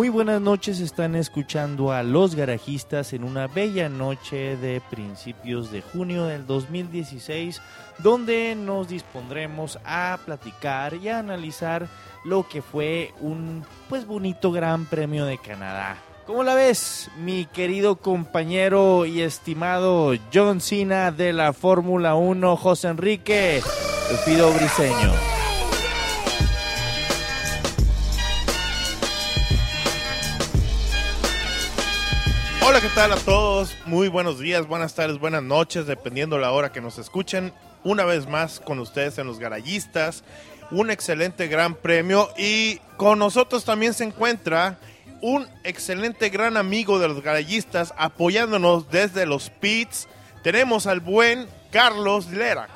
Muy buenas noches, están escuchando a Los Garajistas en una bella noche de principios de junio del 2016, donde nos dispondremos a platicar y a analizar lo que fue un pues bonito Gran Premio de Canadá. ¿Cómo la ves, mi querido compañero y estimado John Cena de la Fórmula 1, José Enrique, el pido briseño? Tal a todos? Muy buenos días, buenas tardes, buenas noches, dependiendo la hora que nos escuchen. Una vez más con ustedes en Los Garayistas. Un excelente gran premio y con nosotros también se encuentra un excelente gran amigo de los garayistas apoyándonos desde los pits. Tenemos al buen Carlos Lera.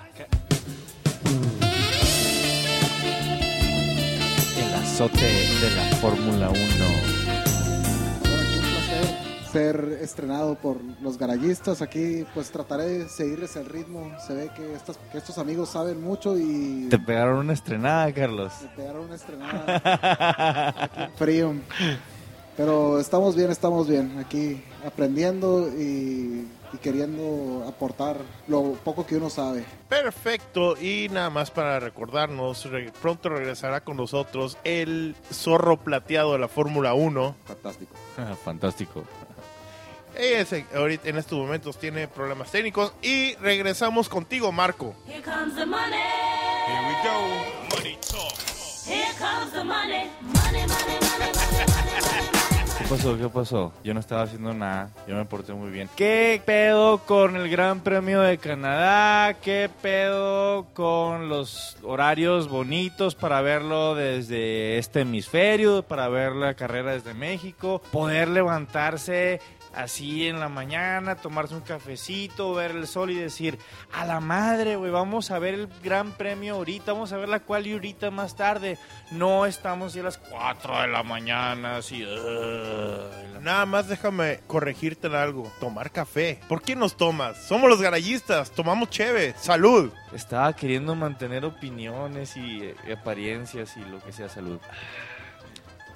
El azote de la Fórmula 1. Ser estrenado por los garayistas. Aquí pues trataré de seguirles el ritmo. Se ve que, estas, que estos amigos saben mucho y... Te pegaron una estrenada, Carlos. Me pegaron una estrenada aquí en frío. Pero estamos bien, estamos bien. Aquí aprendiendo y, y queriendo aportar lo poco que uno sabe. Perfecto, y nada más para recordarnos, re- pronto regresará con nosotros el zorro plateado de la Fórmula 1. Fantástico. Fantástico. Ese ahorita en estos momentos tiene problemas técnicos y regresamos contigo, Marco. Here comes the money. Here we go. Money talk. Here comes the money, money, money, money, money. ¿Qué pasó? ¿Qué pasó? Yo no estaba haciendo nada. Yo me porté muy bien. ¿Qué pedo con el Gran Premio de Canadá? ¿Qué pedo con los horarios bonitos para verlo desde este hemisferio? Para ver la carrera desde México. Poder levantarse así en la mañana, tomarse un cafecito, ver el sol y decir, a la madre, güey, vamos a ver el gran premio ahorita, vamos a ver la cual y ahorita más tarde. No estamos así a las 4 de la mañana, así. Nada más déjame corregirte en algo. Tomar café. ¿Por qué nos tomas? Somos los garayistas. Tomamos cheve. Salud. Estaba queriendo mantener opiniones y eh, apariencias y lo que sea salud.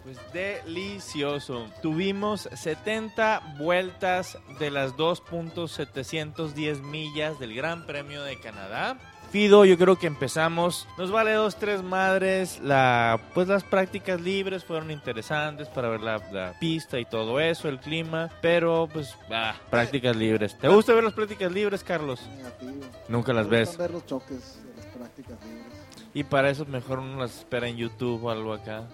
Pues delicioso. Tuvimos 70 vueltas de las 2.710 millas del Gran Premio de Canadá. Fido, yo creo que empezamos. Nos vale dos, tres madres. La, pues las prácticas libres fueron interesantes para ver la, la pista y todo eso, el clima. Pero pues, ah, prácticas libres. ¿Te gusta ver las prácticas libres, Carlos? Negativo. Nunca las Me ves. gustan ver los choques de las prácticas libres. Y para eso mejor uno las espera en YouTube o algo acá.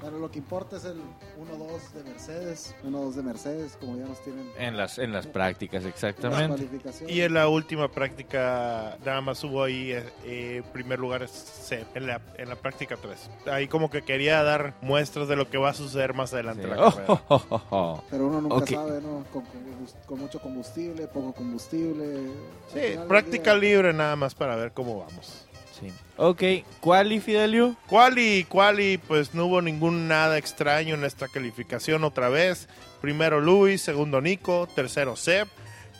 Pero lo que importa es el 1-2 de Mercedes. 1-2 de Mercedes, como ya nos tienen En las, en las prácticas, exactamente. cualificación. Y en la última práctica, nada más hubo ahí, eh, eh, primer lugar, C, en la, en la práctica 3. Ahí como que quería dar muestras de lo que va a suceder más adelante Sí. en la carrera. Oh, oh, oh, oh. Pero uno nunca sabe, ¿no? Con, mucho combustible, poco combustible. Sí, práctica día, libre nada más para ver cómo vamos. Sí. Ok, ¿cuál y Fidelio? Quali, quali, pues no hubo ningún nada extraño en esta calificación otra vez. Primero Luis, segundo Nico, tercero Seb,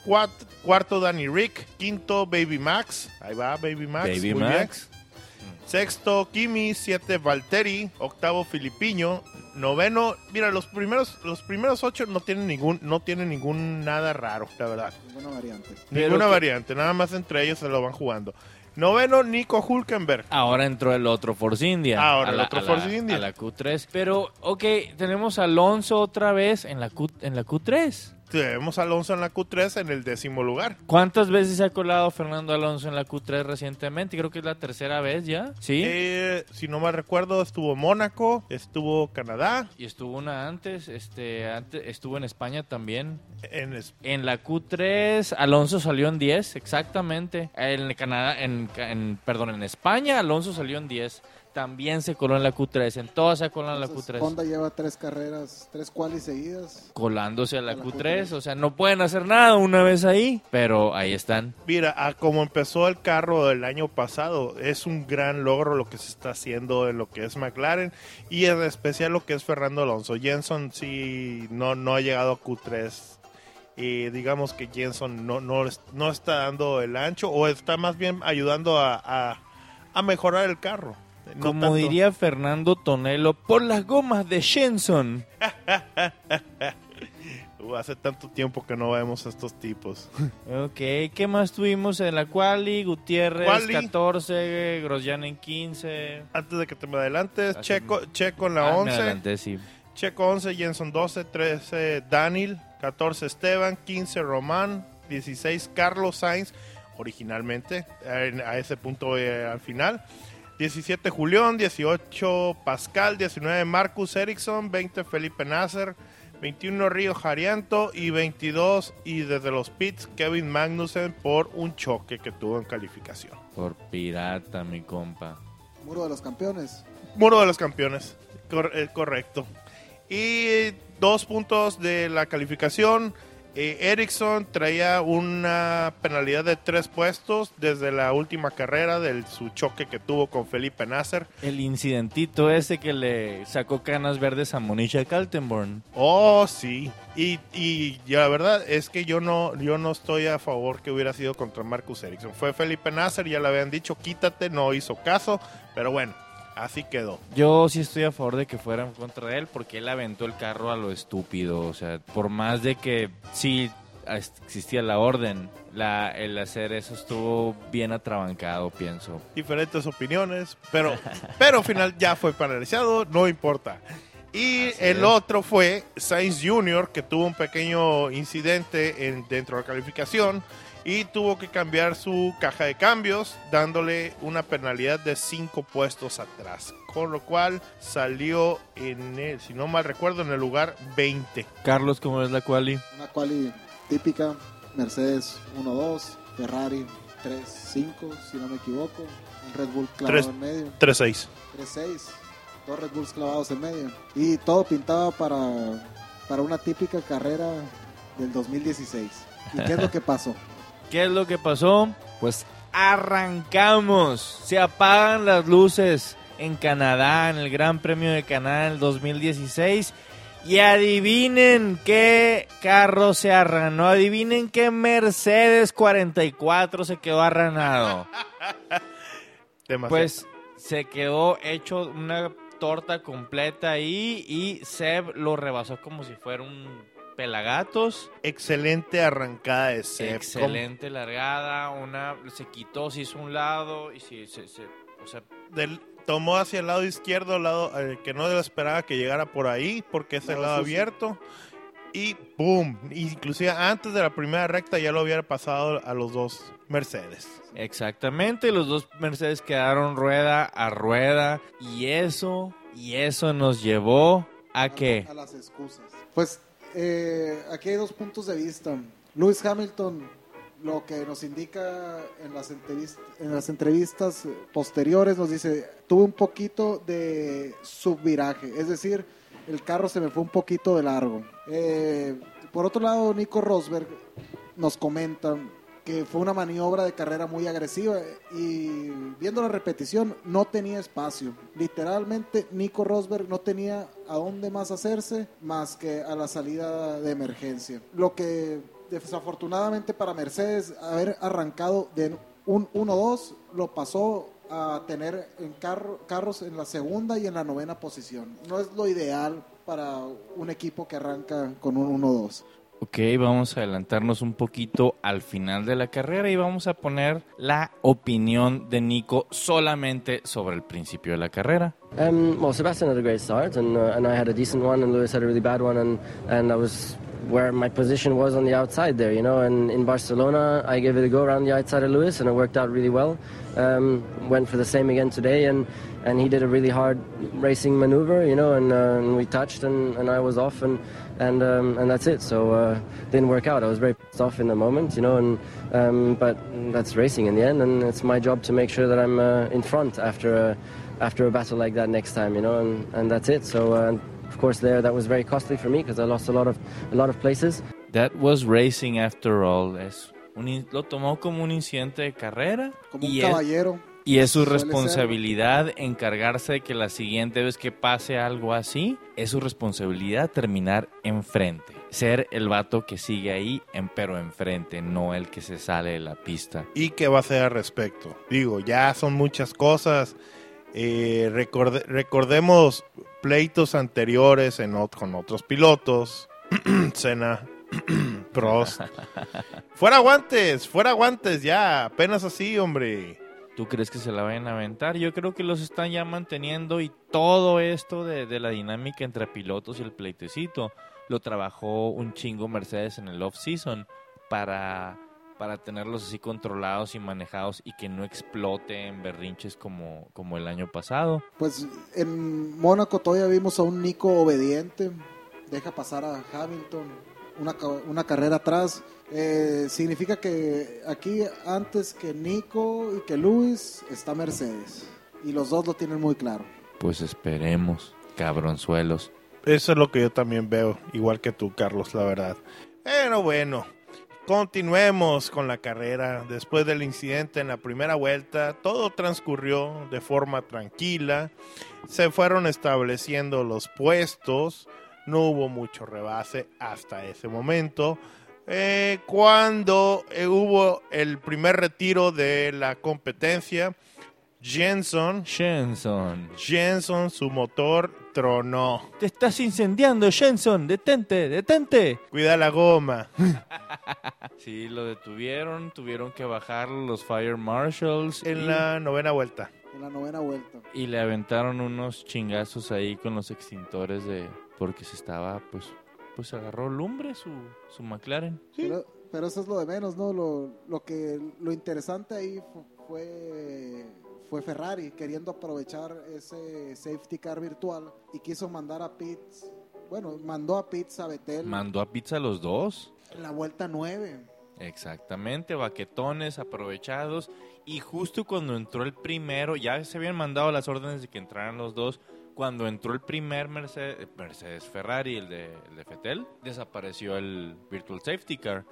cuat- cuarto Danny Rick, quinto Baby Max, ahí va Baby Max, Baby muy bien. Sexto Kimi, siete Valtteri, octavo Filipiño, noveno, mira los primeros los primeros ocho no tienen ningún no tienen ningún nada raro, la verdad. Ninguna variante. Pero Ninguna que- variante, nada más entre ellos se lo van jugando. Noveno Nico Hulkenberg. Ahora entró el otro Force India. Ahora el la- otro a la- Force India. A la Q3. Pero, ok, tenemos a Alonso otra vez en la, Q, en la Q3. Tenemos a Alonso en la Q3 en el décimo lugar. ¿Cuántas veces se ha colado Fernando Alonso en la Q3 recientemente? Creo que es la tercera vez ya. ¿Sí? Eh, si no mal recuerdo, estuvo Mónaco, estuvo Canadá, Y estuvo una antes, este, antes, estuvo en España también. en es- En la Q3, Alonso salió en 10, exactamente. En Canadá, en, en- perdón, en España, Alonso salió en 10. También se coló en la Q3. En todas se colado en la Entonces, Q3. Honda lleva tres carreras, tres qualis seguidas. Colándose a la A la Q3. Q3. O sea, no pueden hacer nada una vez ahí. Pero ahí están. Mira, a como empezó el carro el año pasado, es un gran logro lo que se está haciendo en lo que es McLaren y en especial lo que es Fernando Alonso. Jenson sí no, no ha llegado a Q3 y digamos que Jenson no, no, no está dando el ancho o está más bien ayudando a, a- a mejorar el carro. No Como tanto. diría Fernando Tonelo, por las gomas de Shenson. Uh, hace tanto tiempo que no vemos a estos tipos. Ok, ¿qué más tuvimos en la quali? Gutiérrez Quali. 14, Grosjean en 15. Antes de que te me adelantes, Así Checo, Checo en la Ah, me 11. adelanté, sí. Checo 11, Jenson 12, 13 Daniel, 14 Esteban, 15 Román, 16 Carlos Sainz, originalmente, a ese punto eh, al final. 17 Julián, 18 Pascal, 19 Marcus Ericsson, 20 Felipe Nasser, 21 Río Jarianto y 22 y desde los pits Kevin Magnussen por un choque que tuvo en calificación. Por pirata, mi compa. Muro de los campeones. Muro de los campeones, Cor- eh, correcto. Y dos puntos de la calificación. Eh, Ericsson traía una penalidad de tres puestos desde la última carrera de su choque que tuvo con Felipe Nasser. El incidentito ese que le sacó canas verdes a Monisha Kaltenborn. Oh, sí. Y, y la verdad es que yo no, yo no estoy a favor que hubiera sido contra Marcus Ericsson. Fue Felipe Nasser, ya le habían dicho quítate, no hizo caso. Pero bueno, así quedó. Yo sí estoy a favor de que fueran contra de él porque él aventó el carro a lo estúpido. O sea, por más de que sí existía la orden, la, el hacer eso estuvo bien atrabancado, pienso. diferentes opiniones, pero, pero al final ya fue penalizado, no importa. Y Así el es. otro fue Sainz Jr., que tuvo un pequeño incidente en, dentro de la calificación y tuvo que cambiar su caja de cambios, dándole una penalidad de 5 puestos atrás. Con lo cual salió en el, si no mal recuerdo, en el lugar 20. Carlos, ¿cómo es la quali? Una quali típica. Mercedes 1-2. Ferrari 3-5, si no me equivoco. Un Red Bull clavado Tres. en medio. 3-6. 3-6. Dos Red Bulls clavados en medio. Y todo pintaba para, para una típica carrera del 2016. ¿Y qué es lo que pasó? ¿Qué es lo que pasó? Pues arrancamos. Se apagan las luces en Canadá, en el Gran Premio de Canadá en el 2016. Y adivinen qué carro se arranó. Adivinen qué Mercedes 44 se quedó arranado. Pues se quedó hecho una torta completa ahí y Seb lo rebasó como si fuera un pelagatos. excelente arrancada de Seb. Excelente largada, una se quitó, se hizo un lado y se, se- se- o sea, del- tomó hacia el lado izquierdo, el lado eh, que no esperaba que llegara por ahí, porque es el Lado abierto. Y ¡boom! Inclusive antes de la primera recta ya lo hubiera pasado a los dos Mercedes. exactamente, los dos Mercedes quedaron rueda a rueda y eso y eso nos llevó a que A las excusas. Pues eh, aquí hay dos puntos de vista. Lewis Hamilton, lo que nos indica en las, entrevist- en las entrevistas posteriores, nos dice, tuve un poquito de subviraje, es decir, el carro se me fue un poquito de largo. Eh, por otro lado, Nico Rosberg nos comenta que fue una maniobra de carrera muy agresiva y viendo la repetición no tenía espacio. Literalmente Nico Rosberg no tenía a dónde más hacerse más que a la salida de emergencia. Lo que desafortunadamente para Mercedes haber arrancado de un 1-2 lo pasó a tener en carro- carros en la segunda y en la novena posición. No es lo ideal para un equipo que arranca con un 1-2. Ok, vamos a adelantarnos un poquito al final de la carrera y vamos a poner la opinión de Nico solamente sobre el principio de la carrera. Um, well, Sebastian had a great start, and uh, and I had a decent one, and Lewis had a really bad one, and and I was where my position was on the outside there, you know. And in Barcelona, I gave it a go around the outside of Lewis, and it worked out really well. Um, went for the same again today, and and he did a really hard racing maneuver, you know, and, uh, and we touched, and, and I was off, and and um, and that's it. So uh, didn't work out. I was very pissed off in the moment, you know, and um, but that's racing in the end, and it's my job to make sure that I'm uh, in front after a after a battle like that next time, you know, and, and that's it. So uh, of course there that was very costly for me because I lost a lot of a lot of places. That was racing after all. Es un lo tomó como un incidente de carrera Como un y es, caballero. Y es su ser. responsabilidad encargarse de que la siguiente vez que pase algo así, es su responsabilidad terminar enfrente. Ser el vato que sigue ahí, en, pero enfrente, no el que se sale de la pista. ¿Y qué va a hacer al respecto? Digo, ya son muchas cosas Eh, recorde- recordemos pleitos anteriores en ot- con otros pilotos. Senna, Prost. fuera guantes, fuera guantes ya, apenas así, hombre. ¿Tú crees que se la vayan a aventar? Yo creo que los están ya manteniendo y todo esto de, de la dinámica entre pilotos y el pleitecito lo trabajó un chingo Mercedes en el off-season para, para tenerlos así controlados y manejados y que no exploten berrinches como, como el año pasado. Pues en Mónaco todavía vimos a un Nico obediente, deja pasar a Hamilton una, ca- una carrera atrás. Eh, significa que aquí antes que Nico y que Luis está Mercedes. Y los dos lo tienen muy claro. Pues esperemos, cabronzuelos. Eso es lo que yo también veo, igual que tú, Carlos, la verdad. Pero bueno, continuemos con la carrera. Después del incidente en la primera vuelta, todo transcurrió de forma tranquila. Se fueron estableciendo los puestos. No hubo mucho rebase hasta ese momento. Eh, cuando eh, hubo el primer retiro de la competencia, Jenson, Jenson. Jenson, su motor tronó. Te estás incendiando, Jenson. Detente, detente. Cuida la goma. Sí, lo detuvieron, tuvieron que bajar los Fire Marshals En y, la novena vuelta. En la novena vuelta. y le aventaron unos chingazos ahí con los extintores de porque se estaba pues pues agarró lumbre su su McLaren. Pero, pero eso es lo de menos, ¿no? Lo, lo que lo interesante ahí fu- fue fue Ferrari queriendo aprovechar ese safety car virtual y quiso mandar a Pitts, bueno, mandó a Pitts a Betel Mandó a pizza a los dos. en la vuelta 9. Exactamente, baquetones aprovechados y justo cuando entró el primero, ya se habían mandado las órdenes de que entraran los dos. Cuando entró el primer Mercedes, Mercedes Ferrari, el de, el de Fettel, desapareció el Virtual Safety Car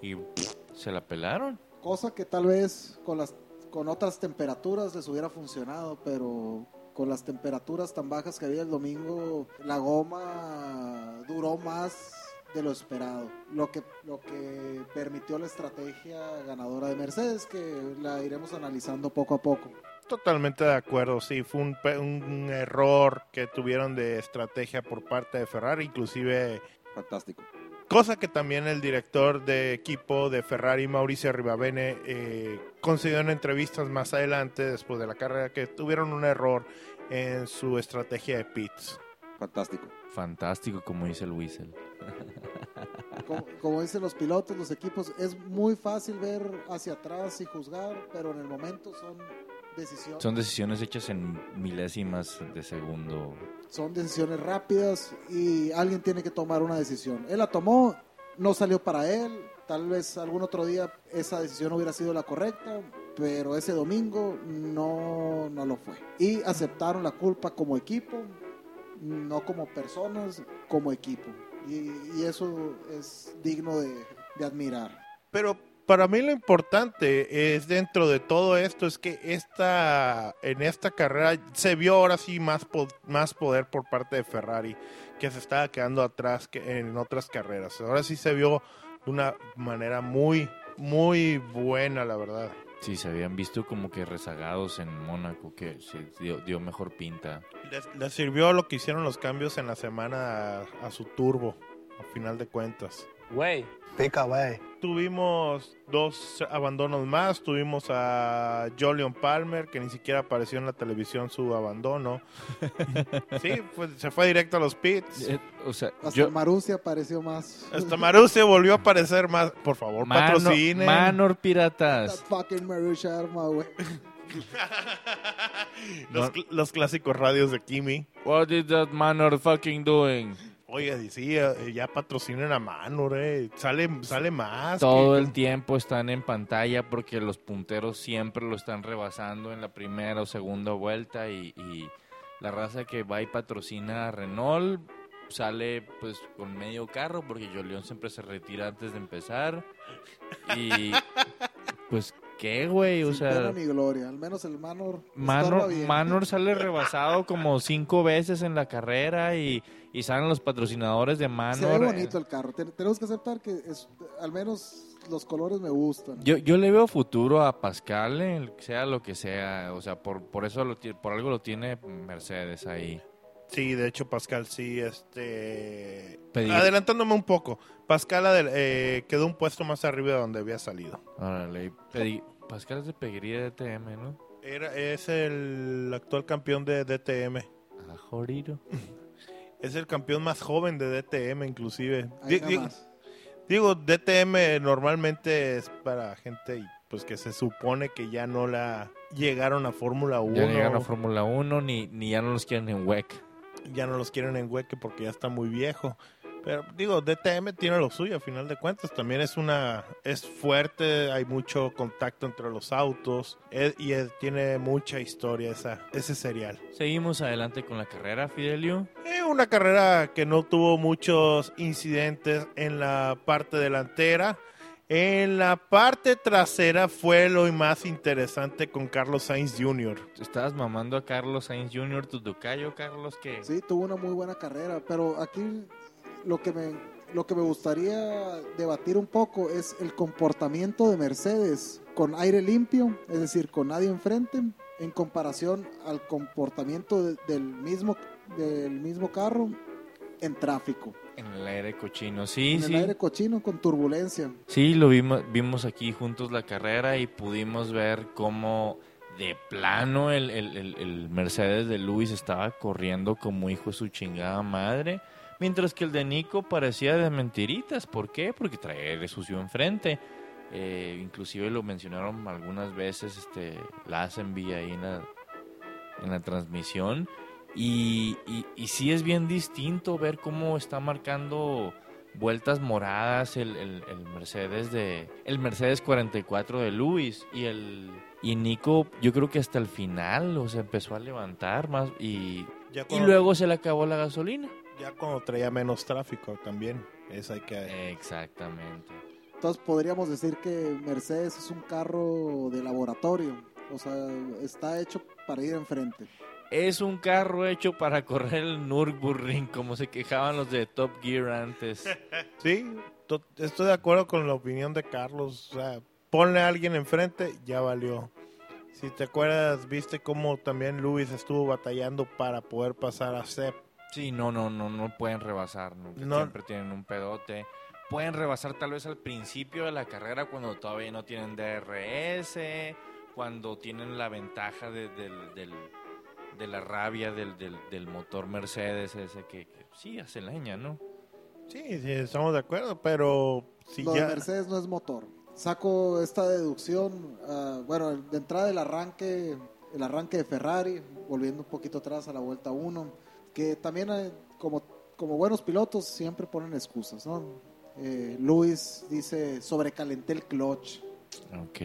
y pff, se la pelaron. Cosa que tal vez con las con otras temperaturas les hubiera funcionado, pero con las temperaturas tan bajas que había el domingo, la goma duró más de lo esperado. Lo que lo que permitió la estrategia ganadora de Mercedes que la iremos analizando poco a poco. Totalmente de acuerdo, sí, fue un, pe- un error que tuvieron de estrategia por parte de Ferrari, inclusive Fantástico. cosa que también el director de equipo de Ferrari, Mauricio Ribabene, eh, concedió en entrevistas más adelante, después de la carrera, que tuvieron un error en su estrategia de pits. Fantástico. Fantástico, como dice el Whistle. Como, como dicen los pilotos, los equipos, es muy fácil ver hacia atrás y juzgar, pero en el momento son decisiones. Son decisiones hechas en milésimas de segundo. son decisiones rápidas y alguien tiene que tomar una decisión. Él la tomó, no salió para él, tal vez algún otro día esa decisión hubiera sido la correcta, pero ese domingo no, no lo fue. Y aceptaron la culpa como equipo, no como personas, como equipo. Y, y eso es digno de, de admirar. Pero para mí lo importante es dentro de todo esto es que esta en esta carrera se vio ahora sí más po- más poder por parte de Ferrari que se estaba quedando atrás que en otras carreras. Ahora sí se vio de una manera muy muy buena, la verdad. Sí, se habían visto como que rezagados en Mónaco, que se dio, dio mejor pinta. Les, les sirvió lo que hicieron los cambios en la semana a, a su turbo, a final de cuentas. Way. Pick away. Tuvimos dos abandonos más. Tuvimos a Jolion Palmer, que ni siquiera apareció en la televisión su abandono. sí, pues, se fue directo a los pits. Eh, o sea, Hasta yo, Marussia apareció más. Hasta Marussia volvió a aparecer más. Por favor, Mano- patrocinen. Manor That Piratas. fucking arma, güey. los, cl- los clásicos radios de Kimi. What is that Manor fucking doing? Oye, decía, eh, ya patrocinen a Manor, eh. Sale, sale más. Todo que- el tiempo están en pantalla porque los punteros siempre lo están rebasando en la primera o segunda vuelta y, y la raza que va y patrocina a Renault sale pues con medio carro porque Jolion siempre se retira antes de empezar y pues qué, güey? O Sin sea, ni gloria. Al menos el Manor. Manor, bien. Manor sale rebasado como cinco veces en la carrera y, y salen los patrocinadores de Se ve Manor. bonito el carro. Ten- tenemos que aceptar que es, al menos los colores me gustan. Yo, yo le veo futuro a Pascal, sea lo que sea. O sea, por, por eso lo, por algo lo tiene Mercedes ahí. Sí, de hecho Pascal sí, este... Pedir- Adelantándome un poco, Pascal adel- eh, quedó un puesto más arriba de donde había salido. Órale, pedi- Pascal es de peguería de TM, ¿no? Era, es el actual campeón de DTM. A Joriro. Es el campeón más joven de DTM inclusive. Ahí Di- nada di- más. Digo, DTM normalmente es para gente pues que se supone que ya no la llegaron a Fórmula 1. Ya no llegan a Fórmula 1 ni, ni ya no los quieren en WEC. Ya no los quieren en hueque porque ya está muy viejo. Pero digo, DTM tiene lo suyo a final de cuentas. También es una es fuerte, hay mucho contacto entre los autos es- y es- tiene mucha historia esa ese serial. Seguimos adelante con la carrera, Fidelio. Eh, una carrera que no tuvo muchos incidentes en la parte delantera. En la parte trasera fue lo más interesante con Carlos Sainz Jr. Estabas mamando a Carlos Sainz Jr., tu tocayo, Carlos, que... Sí, tuvo una muy buena carrera, pero aquí lo que me lo que me gustaría debatir un poco es el comportamiento de Mercedes con aire limpio, es decir, con nadie enfrente, en comparación al comportamiento de- del mismo del mismo carro en tráfico, En el aire cochino, sí, en sí. el aire cochino con turbulencia. Sí, lo vimos, vimos aquí juntos la carrera y pudimos ver cómo de plano el, el- el- el Mercedes de Luis estaba corriendo como hijo de su chingada madre, mientras que el de Nico parecía de mentiritas. ¿Por qué? Porque traía aire sucio enfrente. Eh, inclusive lo mencionaron algunas veces este Lassenby ahí en la, en la transmisión. Y, y, y sí es bien distinto ver cómo está marcando vueltas moradas el, el- el Mercedes de el Mercedes 44 de Luis y el y Nico yo creo que hasta el final o sea empezó a levantar más y, Ya y luego se le acabó la gasolina ya cuando traía menos tráfico también. Es hay que exactamente Entonces podríamos decir que Mercedes es un carro de laboratorio, o sea, está hecho para ir enfrente. Es un carro hecho para correr el Nürburgring como se quejaban los de Top Gear antes Sí, to- estoy de acuerdo con la opinión de Carlos. O sea, ponle a alguien enfrente, ya valió. Si te acuerdas, viste cómo también Luis estuvo batallando para poder pasar a Sep. Sí, no, no, no, no pueden rebasar, nunca. No. siempre tienen un pedote. Pueden rebasar tal vez al principio de la carrera cuando todavía no tienen DRS, cuando tienen la ventaja de, del- del- de la rabia del, del- del motor Mercedes ese que, que sí hace leña, ¿no? Sí, sí, estamos de acuerdo, pero si Lo de ya... Mercedes no es motor. Saco esta deducción, ah, bueno, de entrada el arranque, el arranque de Ferrari, volviendo un poquito atrás a la vuelta 1, que también eh, como, como buenos pilotos siempre ponen excusas, ¿no? Eh, Luis dice, sobrecalenté el clutch, Ok.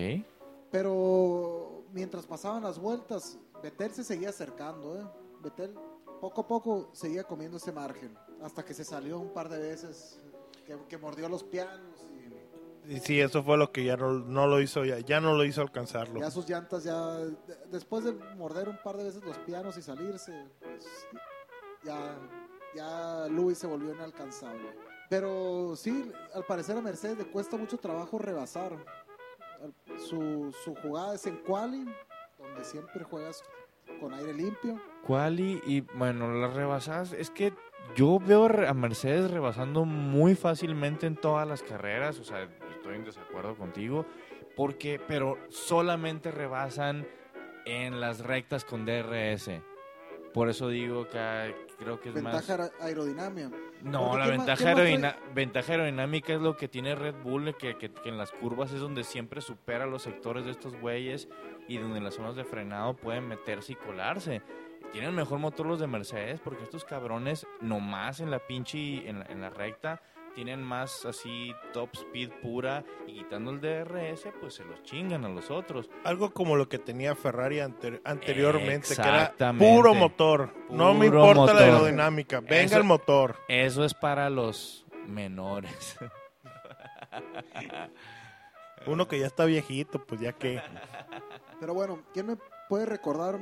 pero mientras pasaban las vueltas, Vettel se seguía acercando, ¿eh? Vettel poco a poco seguía comiendo ese margen, hasta que se salió un par de veces, que, que mordió los pianos y... y Sí, eso fue lo que ya no, no lo hizo, ya, ya no lo hizo alcanzarlo. Ya sus llantas ya de- después de morder un par de veces los pianos y salirse, pues, ya ya Luis se volvió inalcanzable. Pero sí, al parecer a Mercedes le cuesta mucho trabajo rebasar. Su, su jugada es en quali, donde siempre juegas con aire limpio. Quali y bueno, las rebasadas, es que yo veo a Mercedes rebasando muy fácilmente en todas las carreras, o sea, estoy en desacuerdo contigo, porque, pero solamente rebasan en las rectas con DRS. Por eso digo que creo que es Ventaja más... aer- aerodinámica. No, la ¿quién ma- ventaja, aerodina- ventaja aerodinámica es lo que tiene Red Bull, que, que- que en las curvas es donde siempre supera los sectores de estos güeyes y donde en las zonas de frenado pueden meterse y colarse. Tienen mejor motor los de Mercedes porque estos cabrones nomás en la pinche, en la, en la recta, tienen más así top speed pura y quitando el DRS, pues se los chingan a los otros. Algo como lo que tenía Ferrari ante- anteriormente, que era puro motor. no me importa motor. la aerodinámica, venga Eso- el motor. Eso es para los menores. Uno que ya está viejito, pues ya que. Pero bueno, ¿quién me puede recordar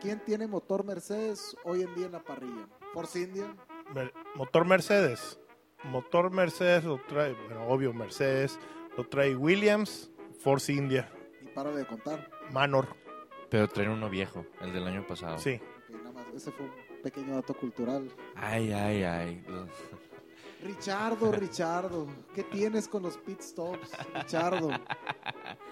quién tiene motor Mercedes hoy en día en la parrilla? Force India, Mer- Motor Mercedes. Motor Mercedes lo trae, bueno, obvio Mercedes, lo trae Williams, Force India, y para de contar. Manor, Pero traen uno viejo, el del año pasado. sí. Ok, nada más, ese fue un pequeño dato cultural. Ay, ay, ay. Richardo, Richardo, ¿qué tienes con los pit stops? Richardo,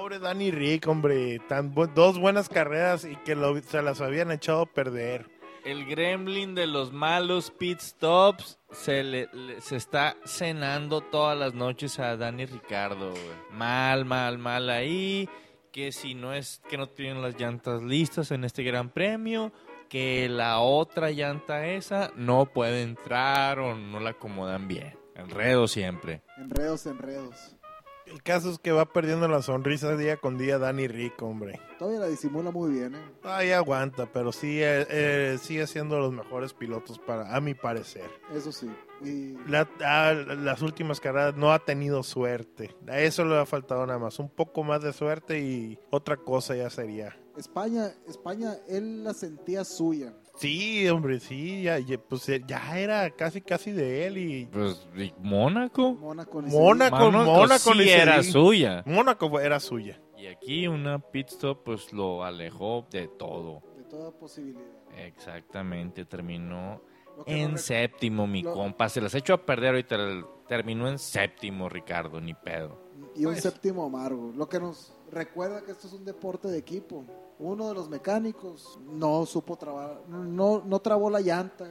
Pobre Danny Rick, hombre, tan bu- dos buenas carreras y que lo- se las habían echado a perder. El gremlin de los malos pit stops se, le, le- se está cenando todas las noches a Dani Ricardo. Mal, mal, mal ahí. Que si no es que no tienen las llantas listas en este gran premio, que la otra llanta esa no puede entrar o no la acomodan bien. Enredo siempre. enredos, enredos. El caso es que va perdiendo la sonrisa día con día Danny Rick, hombre. Todavía la disimula muy bien, ¿eh? Ahí aguanta, pero sí eh, eh, sigue siendo los mejores pilotos para, a mi parecer. Eso sí. Y La- ah, las últimas carreras no ha tenido suerte. A eso le ha faltado nada más. Un poco más de suerte y otra cosa ya sería. España, España, él la sentía suya. Sí, hombre, sí, ya, ya, pues eh, ya era casi casi de él y Pues, ¿y Mónaco. Mónaco. ni Mónaco. se Mónaco, Mónaco sí era suya. Mónaco era suya. Y aquí una pit stop pues lo alejó de todo. De toda posibilidad. Exactamente, terminó en no séptimo, mi lo- compa. Se las echó a perder ahorita. el- Terminó en séptimo, Ricardo, ni pedo. Y un Pues- séptimo amargo. Lo que nos recuerda que esto es un deporte de equipo. Uno de los mecánicos no supo trabar, no, no trabó la llanta.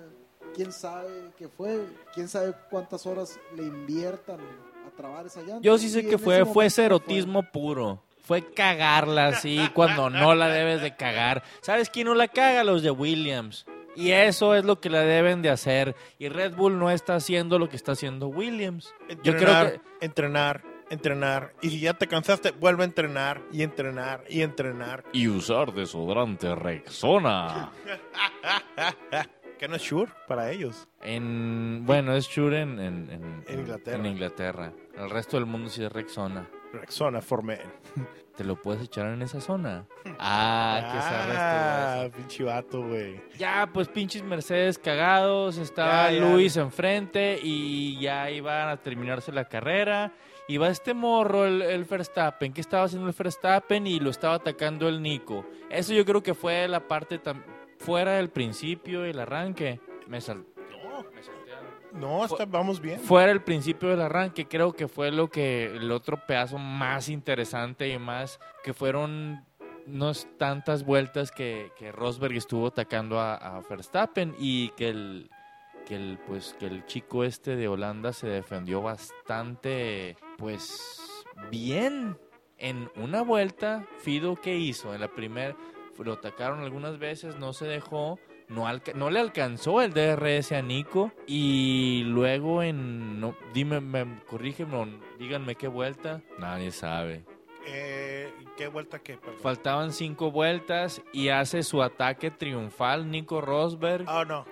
¿Quién sabe qué fue? ¿Quién sabe cuántas horas le inviertan a trabar esa llanta? Yo sí sé que fue, ese fue cerotismo puro. Fue cagarla así cuando no la debes de cagar. ¿Sabes quién no la caga? Los de Williams. Y eso es lo que la deben de hacer. Y Red Bull no está haciendo lo que está haciendo Williams. Yo creo que entrenar, entrenar. Y si ya te cansaste, vuelve a entrenar y entrenar y entrenar. y usar desodorante Rexona. Que no es sure para ellos. En, bueno, es Shure en, en- en- En Inglaterra. en Inglaterra. El resto del mundo sí es Rexona. Rexona for men. ¿Te lo puedes echar en esa zona? Ah, que se arrastre, Ah, pinche vato, güey. Ya, pues pinches Mercedes cagados, estaba Ya, ya. Luis enfrente y ya iban a terminarse la carrera. Iba este morro, el, el Verstappen, que estaba haciendo el Verstappen y lo estaba atacando el Nico. Eso yo creo que fue la parte fuera del principio y el arranque. Me sal- no, está- vamos bien. Fuera el principio del arranque, creo que fue lo que el otro pedazo más interesante y más que fueron no es tantas vueltas que, que Rosberg estuvo atacando a, a Verstappen y que el que el pues que el chico este de Holanda se defendió bastante pues bien en una vuelta Fido que hizo en la primera lo atacaron algunas veces no se dejó no, alca- no le alcanzó el DRS a Nico y luego en no, dime me corrígeme díganme qué vuelta nadie sabe Eh, ¿Qué vuelta qué? Perdón. Faltaban cinco vueltas y hace su ataque triunfal Nico Rosberg. Ah, no.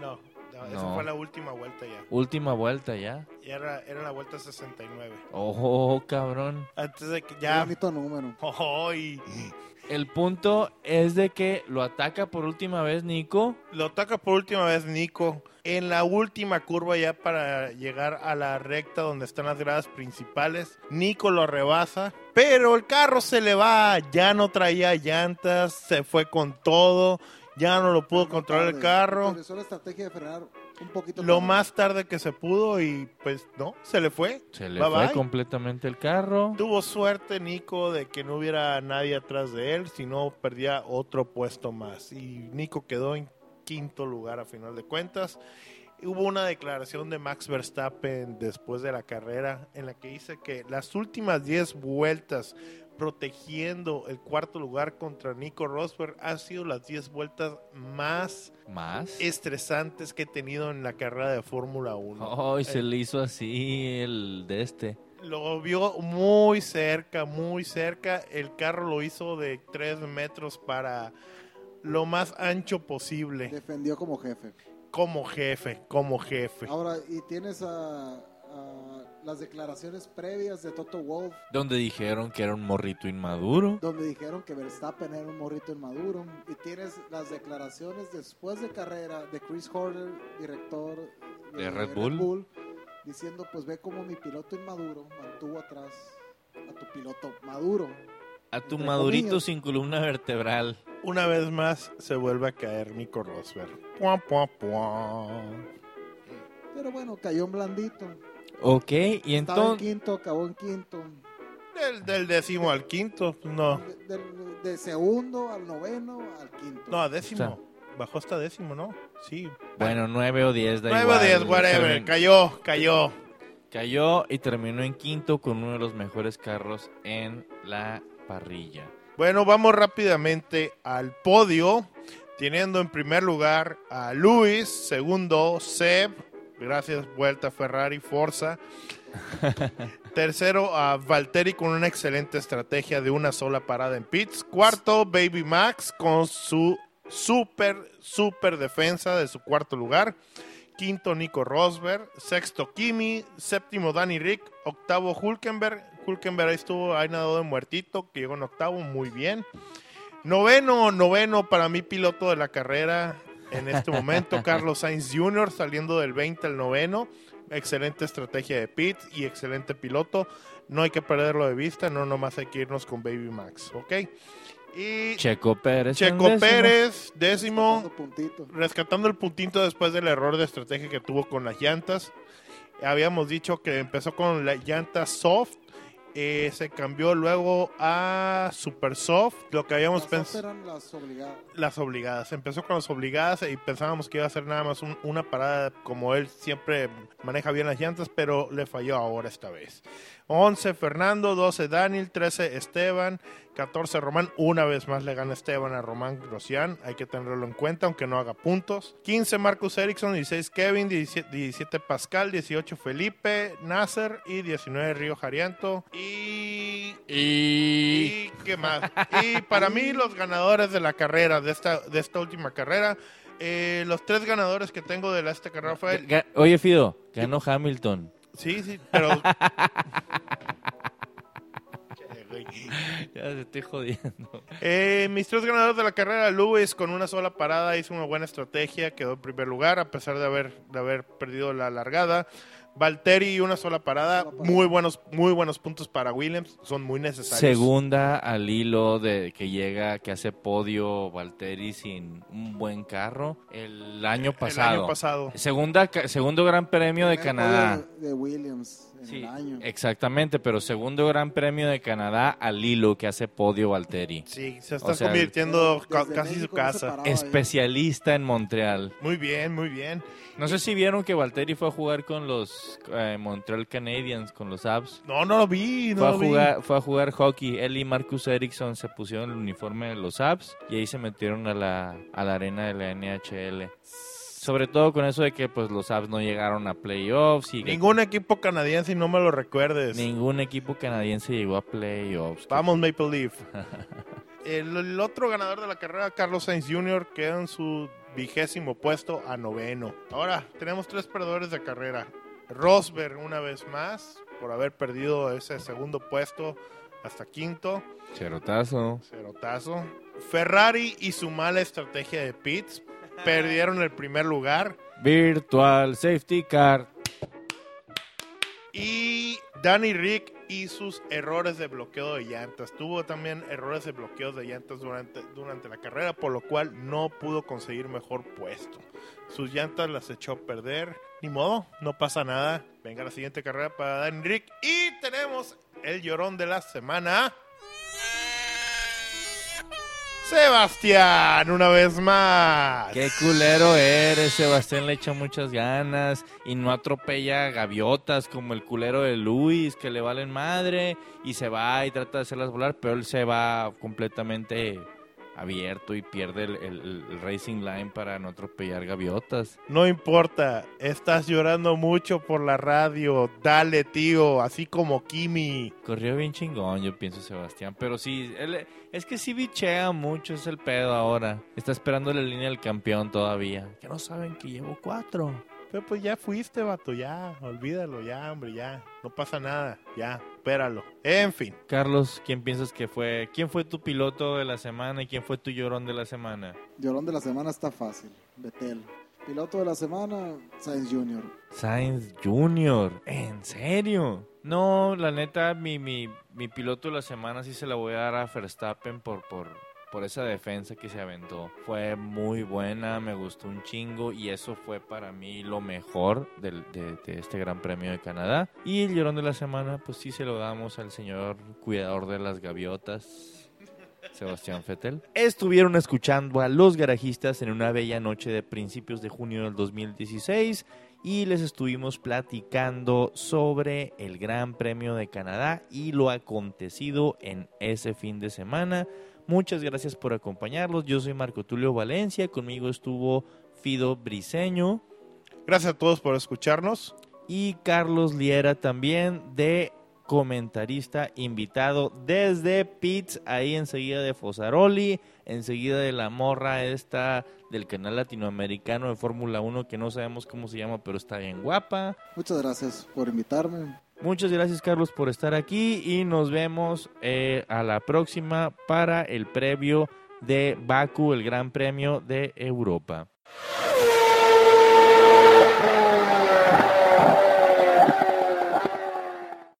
No. no, Esa No. fue la última vuelta ya. Última vuelta ya. Y era, era la vuelta 69. Oh, cabrón. Antes de que Qué ya. bonito número. Oh, y El punto es de que lo ataca por última vez Nico. lo ataca por última vez Nico. En la última curva ya para llegar a la recta donde están las gradas principales. Nico lo rebasa. Pero el carro se le va. Ya no traía llantas. Se fue con todo. Ya no lo pudo controlar el carro. Utilizó la estrategia de frenar un poquito. Lo tarde. más tarde que se pudo y pues no, se le fue. Se le Bye, fue bye. completamente el carro. Tuvo suerte Nico de que no hubiera nadie atrás de él, si no perdía otro puesto más. Y Nico quedó en quinto lugar a final de cuentas. Hubo una declaración de Max Verstappen después de la carrera en la que dice que las últimas 10 vueltas protegiendo el cuarto lugar contra Nico Rosberg han sido las 10 vueltas más Más. estresantes que he tenido en la carrera de Fórmula 1. Oh, y se le hizo así el de este. Lo vio muy cerca, muy cerca. El carro lo hizo de 3 metros para lo más ancho posible. Defendió como jefe. Como jefe, como jefe. Ahora, y tienes a, a las declaraciones previas de Toto Wolf, Donde dijeron que era un morrito inmaduro. donde dijeron que Verstappen era un morrito inmaduro. Y tienes las declaraciones después de carrera de Chris Horner, director De Red Bull. diciendo, pues ve como mi piloto inmaduro mantuvo atrás a tu piloto maduro. A tu madurito comillas. sin columna vertebral. Una vez más se vuelve a caer Nico Rosberg. Puá, puá, puá. Pero bueno, cayó en blandito. Ok, y Estaba en entonces... quinto, acabó en quinto. Del, del décimo al quinto, no. De, de- de segundo al noveno al quinto. No, a décimo. Bajó hasta décimo, ¿no? Sí. Bueno, 9 o 10, da 9 o. 10, whatever. Termin- Cayó, cayó. Cayó y terminó en quinto con uno de los mejores carros en la parrilla. Bueno, vamos rápidamente al podio. Teniendo en primer lugar a Luis, segundo Seb, gracias vuelta Ferrari, Forza. Tercero a Valtteri con una excelente estrategia de una sola parada en pits. Cuarto Baby Max con su super, super defensa de su cuarto lugar. Quinto Nico Rosberg. Sexto Kimi. Séptimo Danny Rick. Octavo Hulkenberg. Hulkenberg ahí estuvo, ahí nadó de muertito, que llegó en octavo, muy bien. Noveno, noveno para mí piloto de la carrera en este momento, Carlos Sainz Jr. saliendo del 20 al noveno. Excelente estrategia de pit y excelente piloto. No hay que perderlo de vista, no nomás hay que irnos con Baby Max, ¿ok? Y Checo Pérez. Checo décimo. Pérez, décimo, puntito. rescatando el puntito después del error de estrategia que tuvo con las llantas. Habíamos dicho que empezó con la llanta soft, eh, se cambió luego a super soft, lo que habíamos pensado eran las obligadas. las obligadas. Empezó con las obligadas y pensábamos que iba a ser nada más un- una parada como él siempre maneja bien las llantas, pero le falló ahora esta vez. 11 Fernando, 12 Daniel, 13 Esteban, 14 Román. Una vez más le gana Esteban a Román Grosjean. Hay que tenerlo en cuenta, aunque no haga puntos. 15 Marcus Ericsson, 16 Kevin, 17, 17 Pascal, 18 Felipe, Nasser y 19 Río Jarianto. Y Y... ¿Y qué más? Y para mí los ganadores de la carrera, de esta, de esta última carrera, eh, los tres ganadores que tengo de la, esta carrera fue... Oye, Fido, ganó Hamilton. Sí, sí, pero... Ya te estoy jodiendo. Eh, mis tres ganadores de la carrera, Lewis con una sola parada hizo una buena estrategia, quedó en primer lugar a pesar de haber, de haber perdido la largada. Valtteri una sola parada, Sola parada. muy buenos, muy buenos puntos para Williams, son muy necesarios. Segunda al hilo de que llega, que hace podio Valtteri sin un buen carro el año pasado. El año pasado. Segunda, segundo gran premio de Canadá. De, de Williams en Sí, el año. exactamente, pero segundo gran premio de Canadá al hilo que hace podio Valtteri. Sí, se está O sea, convirtiendo Desde casi su casa. paraba ya. Especialista en Montreal. Muy bien, muy bien. No sé si vieron que Valtteri fue a jugar con los eh, Montreal Canadiens, con los Abs. No, no lo vi, no Fue a, lo vi. jugar, fue a jugar hockey. Él y Marcus Ericsson se pusieron el uniforme de los Abs y ahí se metieron a la, a la arena de la NHL. Sobre todo con eso de que pues los Abs no llegaron a playoffs y que Ningún equipo canadiense y no me lo recuerdes. ningún equipo canadiense llegó a playoffs. Vamos, Maple Leaf. el, el otro ganador de la carrera, Carlos Sainz Jr., queda en su vigésimo puesto a noveno. Ahora, tenemos tres perdedores de carrera. Rosberg, una vez más, por haber perdido ese segundo puesto hasta quinto. Cherotazo. Cerotazo. Ferrari y su mala estrategia de pits perdieron el primer lugar. Virtual Safety Car. Y Danny Rick y sus errores de bloqueo de llantas. Tuvo también errores de bloqueo de llantas durante, durante la carrera, por lo cual no pudo conseguir mejor puesto. Sus llantas las echó a perder. Ni modo, no pasa nada. Venga la siguiente carrera para Danny Rick. Y tenemos el llorón de la semana. Sebastián, una vez más. Qué culero eres, Sebastián le echa muchas ganas y no atropella gaviotas como el culero de Luis que le valen madre y se va y trata de hacerlas volar, pero él se va completamente abierto y pierde el, el- el racing line para no atropellar gaviotas. No importa, estás llorando mucho por la radio. Dale, tío, así como Kimi. Corrió bien chingón, yo pienso Sebastián, pero sí, él, es que sí bichea mucho, es el pedo ahora. Está esperando la línea del campeón todavía. Que no saben que llevo cuatro. Pero pues ya fuiste, vato, ya, olvídalo, ya, hombre, ya. No pasa nada, ya, En fin. Carlos, ¿quién piensas que fue? ¿Quién fue tu piloto de la semana y quién fue tu llorón de la semana? Llorón de la semana está fácil. Betel. Piloto de la semana, Sainz Jr. Sainz Jr. ¿En serio? No, la neta, mi, mi, mi piloto de la semana sí se la voy a dar a Verstappen por, por, por esa defensa que se aventó. Fue muy buena, me gustó un chingo y eso fue para mí lo mejor de, de este Gran Premio de Canadá. Y el llorón de la semana, pues sí se lo damos al señor cuidador de las gaviotas. Sebastián Fettel. Estuvieron escuchando a los garajistas en una bella noche de principios de junio del 2016 y les estuvimos platicando sobre el Gran Premio de Canadá y lo acontecido en ese fin de semana. Muchas gracias por acompañarlos. Yo soy Marco Tulio Valencia, conmigo estuvo Fido Briseño Gracias a todos por escucharnos. y Carlos Liera también de comentarista invitado desde Pitts, ahí enseguida de Fosaroli, enseguida de la morra esta del canal latinoamericano de Fórmula 1 que no sabemos cómo se llama, pero está bien guapa. Muchas gracias por invitarme. Muchas gracias Carlos por estar aquí y nos vemos eh, a la próxima para el previo de Baku, el Gran Premio de Europa.